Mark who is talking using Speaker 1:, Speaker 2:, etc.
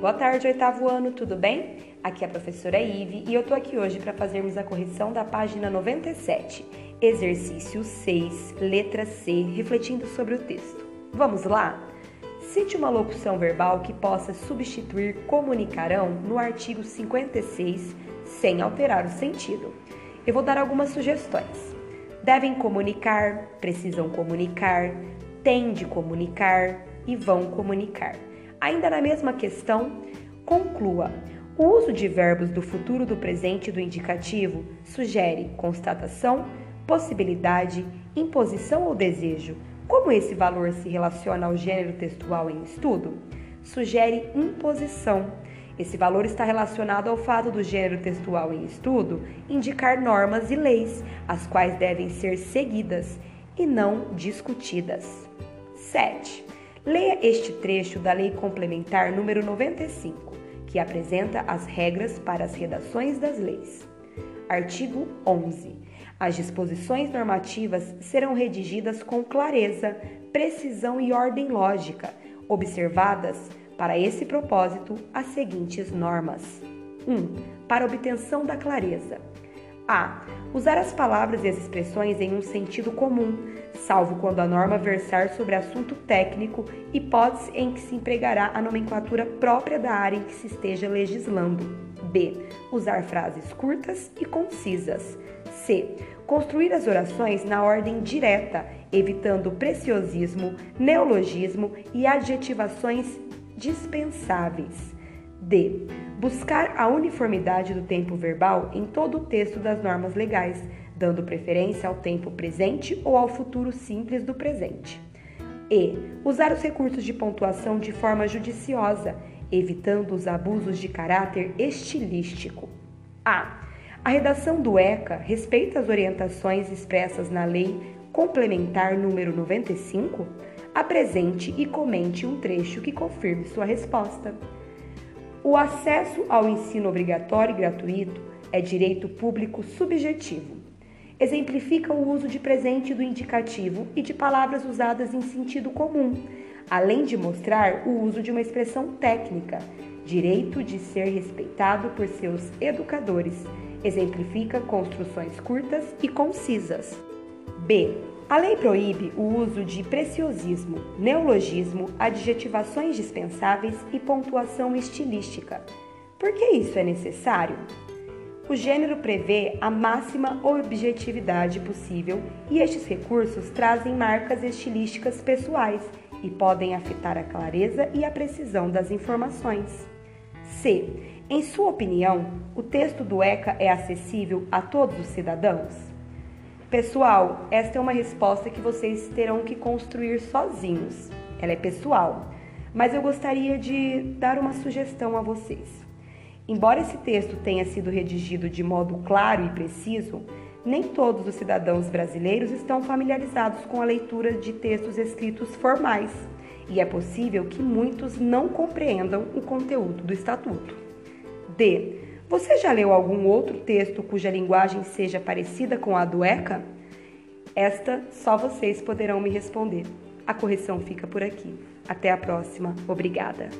Speaker 1: Boa tarde, oitavo ano, tudo bem? Aqui é a professora Ive e eu tô aqui hoje para fazermos a correção da página 97, exercício 6, letra C, refletindo sobre o texto. Vamos lá? Cite uma locução verbal que possa substituir comunicarão no artigo 56 sem alterar o sentido. Eu vou dar algumas sugestões. Devem comunicar, precisam comunicar, têm de comunicar e vão comunicar. Ainda na mesma questão, conclua. O uso de verbos do futuro, do presente e do indicativo sugere constatação, possibilidade, imposição ou desejo. Como esse valor se relaciona ao gênero textual em estudo? Sugere imposição. Esse valor está relacionado ao fato do gênero textual em estudo indicar normas e leis, as quais devem ser seguidas e não discutidas. 7. Leia este trecho da Lei Complementar número 95, que apresenta as regras para as redações das leis. Artigo 11. As disposições normativas serão redigidas com clareza, precisão e ordem lógica, observadas, para esse propósito, as seguintes normas: 1. Para obtenção da clareza. A. Usar as palavras e as expressões em um sentido comum, salvo quando a norma versar sobre assunto técnico, hipótese em que se empregará a nomenclatura própria da área em que se esteja legislando. B. Usar frases curtas e concisas. C. Construir as orações na ordem direta, evitando preciosismo, neologismo e adjetivações dispensáveis. D. Buscar a uniformidade do tempo verbal em todo o texto das normas legais, dando preferência ao tempo presente ou ao futuro simples do presente. E. Usar os recursos de pontuação de forma judiciosa, evitando os abusos de caráter estilístico. A. A redação do ECA respeita as orientações expressas na Lei Complementar número 95? Apresente e comente um trecho que confirme sua resposta. O acesso ao ensino obrigatório e gratuito é direito público subjetivo. Exemplifica o uso de presente do indicativo e de palavras usadas em sentido comum, além de mostrar o uso de uma expressão técnica, direito de ser respeitado por seus educadores. Exemplifica construções curtas e concisas. B. A lei proíbe o uso de preciosismo, neologismo, adjetivações dispensáveis e pontuação estilística. Por que isso é necessário? O gênero prevê a máxima objetividade possível e estes recursos trazem marcas estilísticas pessoais e podem afetar a clareza e a precisão das informações. C. Em sua opinião, o texto do ECA é acessível a todos os cidadãos? Pessoal, esta é uma resposta que vocês terão que construir sozinhos. Ela é pessoal, mas eu gostaria de dar uma sugestão a vocês. Embora esse texto tenha sido redigido de modo claro e preciso, nem todos os cidadãos brasileiros estão familiarizados com a leitura de textos escritos formais, e é possível que muitos não compreendam o conteúdo do estatuto. D. Você já leu algum outro texto cuja linguagem seja parecida com a do ECA? Esta só vocês poderão me responder. A correção fica por aqui. Até a próxima. Obrigada.